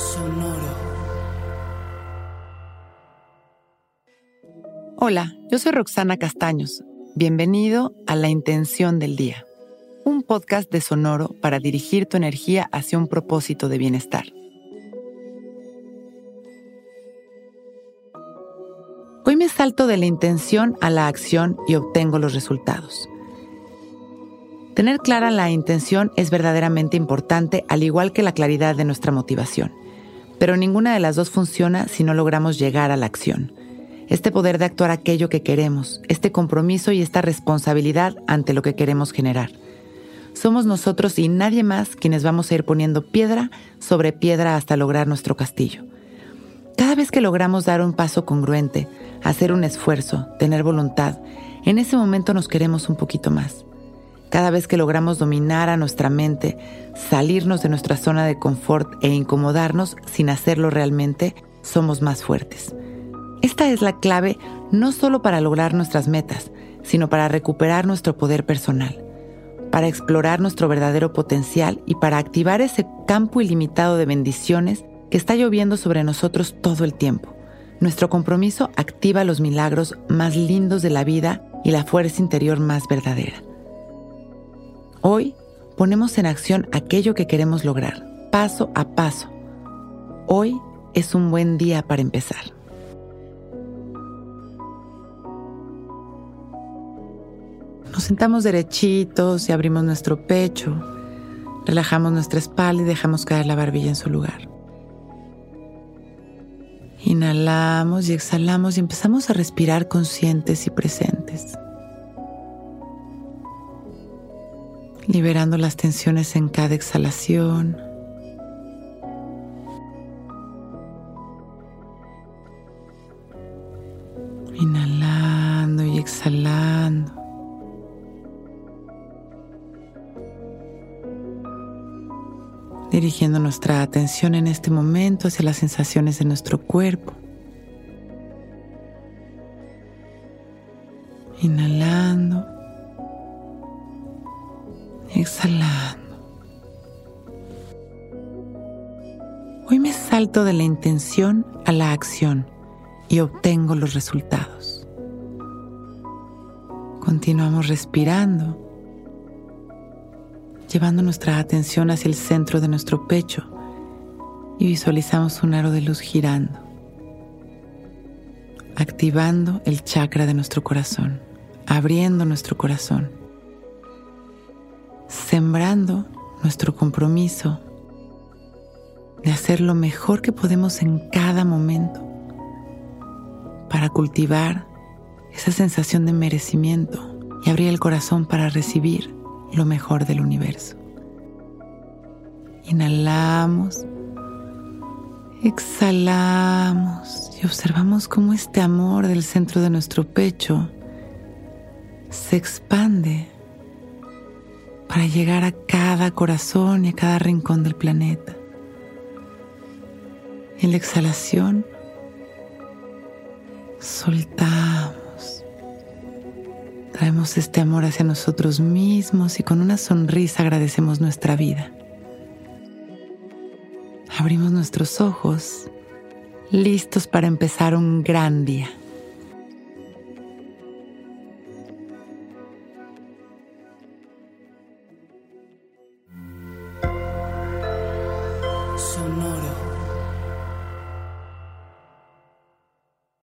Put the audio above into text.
Sonoro. Hola, yo soy Roxana Castaños. Bienvenido a La Intención del Día, un podcast de Sonoro para dirigir tu energía hacia un propósito de bienestar. Hoy me salto de la intención a la acción y obtengo los resultados. Tener clara la intención es verdaderamente importante, al igual que la claridad de nuestra motivación. Pero ninguna de las dos funciona si no logramos llegar a la acción. Este poder de actuar aquello que queremos, este compromiso y esta responsabilidad ante lo que queremos generar. Somos nosotros y nadie más quienes vamos a ir poniendo piedra sobre piedra hasta lograr nuestro castillo. Cada vez que logramos dar un paso congruente, hacer un esfuerzo, tener voluntad, en ese momento nos queremos un poquito más. Cada vez que logramos dominar a nuestra mente, salirnos de nuestra zona de confort e incomodarnos sin hacerlo realmente, somos más fuertes. Esta es la clave no solo para lograr nuestras metas, sino para recuperar nuestro poder personal, para explorar nuestro verdadero potencial y para activar ese campo ilimitado de bendiciones que está lloviendo sobre nosotros todo el tiempo. Nuestro compromiso activa los milagros más lindos de la vida y la fuerza interior más verdadera. Hoy ponemos en acción aquello que queremos lograr, paso a paso. Hoy es un buen día para empezar. Nos sentamos derechitos y abrimos nuestro pecho, relajamos nuestra espalda y dejamos caer la barbilla en su lugar. Inhalamos y exhalamos y empezamos a respirar conscientes y presentes. Liberando las tensiones en cada exhalación. Inhalando y exhalando. Dirigiendo nuestra atención en este momento hacia las sensaciones de nuestro cuerpo. Inhalando exhalando. Hoy me salto de la intención a la acción y obtengo los resultados. Continuamos respirando, llevando nuestra atención hacia el centro de nuestro pecho y visualizamos un aro de luz girando, activando el chakra de nuestro corazón, abriendo nuestro corazón sembrando nuestro compromiso de hacer lo mejor que podemos en cada momento para cultivar esa sensación de merecimiento y abrir el corazón para recibir lo mejor del universo. Inhalamos, exhalamos y observamos cómo este amor del centro de nuestro pecho se expande para llegar a cada corazón y a cada rincón del planeta. En la exhalación, soltamos. Traemos este amor hacia nosotros mismos y con una sonrisa agradecemos nuestra vida. Abrimos nuestros ojos, listos para empezar un gran día. Sonoro.